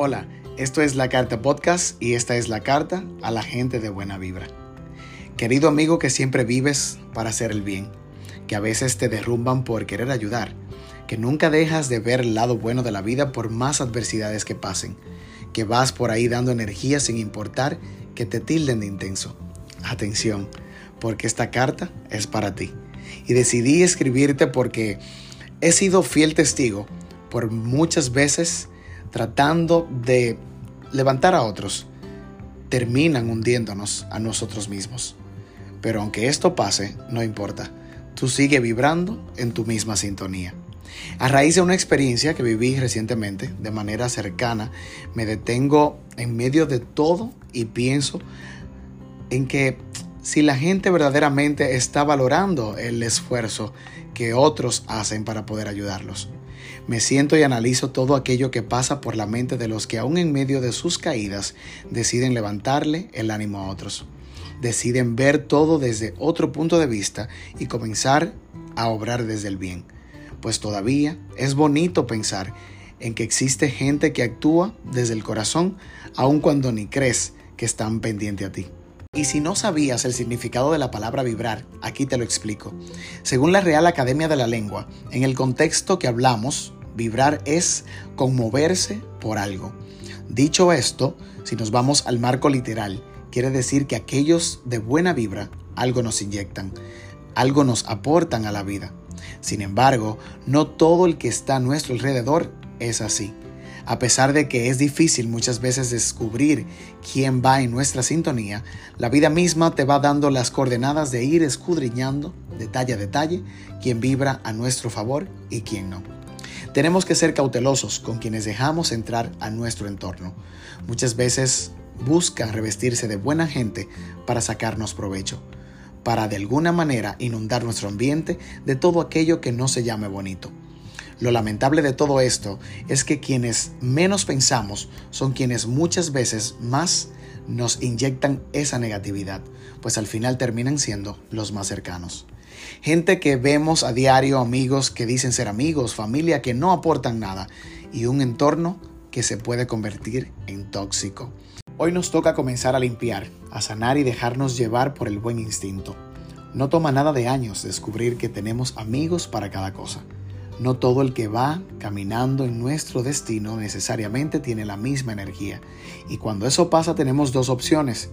Hola, esto es la Carta Podcast y esta es la carta a la gente de buena vibra. Querido amigo que siempre vives para hacer el bien, que a veces te derrumban por querer ayudar, que nunca dejas de ver el lado bueno de la vida por más adversidades que pasen, que vas por ahí dando energía sin importar que te tilden de intenso. Atención, porque esta carta es para ti. Y decidí escribirte porque he sido fiel testigo por muchas veces tratando de levantar a otros, terminan hundiéndonos a nosotros mismos. Pero aunque esto pase, no importa, tú sigue vibrando en tu misma sintonía. A raíz de una experiencia que viví recientemente de manera cercana, me detengo en medio de todo y pienso en que si la gente verdaderamente está valorando el esfuerzo que otros hacen para poder ayudarlos. Me siento y analizo todo aquello que pasa por la mente de los que aún en medio de sus caídas deciden levantarle el ánimo a otros. Deciden ver todo desde otro punto de vista y comenzar a obrar desde el bien. Pues todavía es bonito pensar en que existe gente que actúa desde el corazón aun cuando ni crees que están pendientes a ti. Y si no sabías el significado de la palabra vibrar, aquí te lo explico. Según la Real Academia de la Lengua, en el contexto que hablamos, vibrar es conmoverse por algo. Dicho esto, si nos vamos al marco literal, quiere decir que aquellos de buena vibra algo nos inyectan, algo nos aportan a la vida. Sin embargo, no todo el que está a nuestro alrededor es así. A pesar de que es difícil muchas veces descubrir quién va en nuestra sintonía, la vida misma te va dando las coordenadas de ir escudriñando detalle a detalle quién vibra a nuestro favor y quién no. Tenemos que ser cautelosos con quienes dejamos entrar a nuestro entorno. Muchas veces buscan revestirse de buena gente para sacarnos provecho, para de alguna manera inundar nuestro ambiente de todo aquello que no se llame bonito. Lo lamentable de todo esto es que quienes menos pensamos son quienes muchas veces más nos inyectan esa negatividad, pues al final terminan siendo los más cercanos. Gente que vemos a diario, amigos que dicen ser amigos, familia que no aportan nada y un entorno que se puede convertir en tóxico. Hoy nos toca comenzar a limpiar, a sanar y dejarnos llevar por el buen instinto. No toma nada de años descubrir que tenemos amigos para cada cosa. No todo el que va caminando en nuestro destino necesariamente tiene la misma energía. Y cuando eso pasa tenemos dos opciones.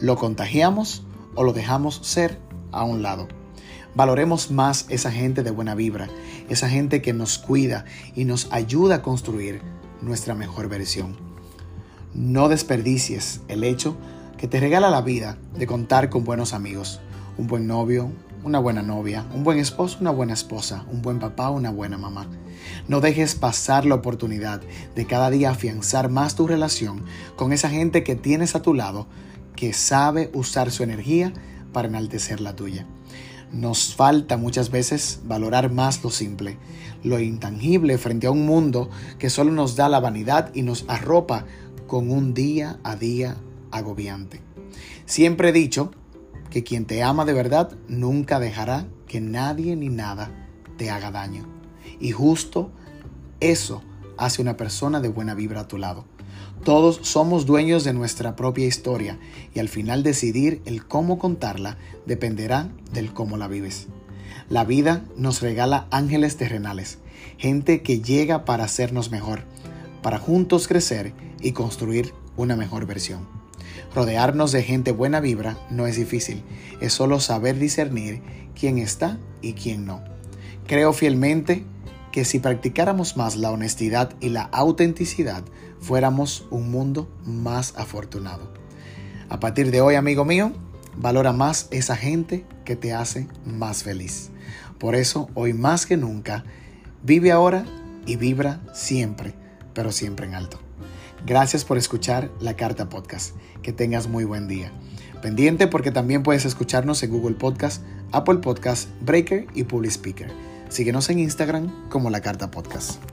Lo contagiamos o lo dejamos ser a un lado. Valoremos más esa gente de buena vibra, esa gente que nos cuida y nos ayuda a construir nuestra mejor versión. No desperdicies el hecho que te regala la vida de contar con buenos amigos, un buen novio, una buena novia, un buen esposo, una buena esposa, un buen papá, una buena mamá. No dejes pasar la oportunidad de cada día afianzar más tu relación con esa gente que tienes a tu lado, que sabe usar su energía para enaltecer la tuya. Nos falta muchas veces valorar más lo simple, lo intangible frente a un mundo que solo nos da la vanidad y nos arropa con un día a día agobiante. Siempre he dicho que quien te ama de verdad nunca dejará que nadie ni nada te haga daño. Y justo eso hace una persona de buena vibra a tu lado. Todos somos dueños de nuestra propia historia y al final decidir el cómo contarla dependerá del cómo la vives. La vida nos regala ángeles terrenales, gente que llega para hacernos mejor, para juntos crecer y construir una mejor versión. Rodearnos de gente buena vibra no es difícil, es solo saber discernir quién está y quién no. Creo fielmente que si practicáramos más la honestidad y la autenticidad, fuéramos un mundo más afortunado. A partir de hoy, amigo mío, valora más esa gente que te hace más feliz. Por eso, hoy más que nunca, vive ahora y vibra siempre, pero siempre en alto. Gracias por escuchar la Carta Podcast. Que tengas muy buen día. Pendiente porque también puedes escucharnos en Google Podcast, Apple Podcast, Breaker y Public Speaker. Síguenos en Instagram como la Carta Podcast.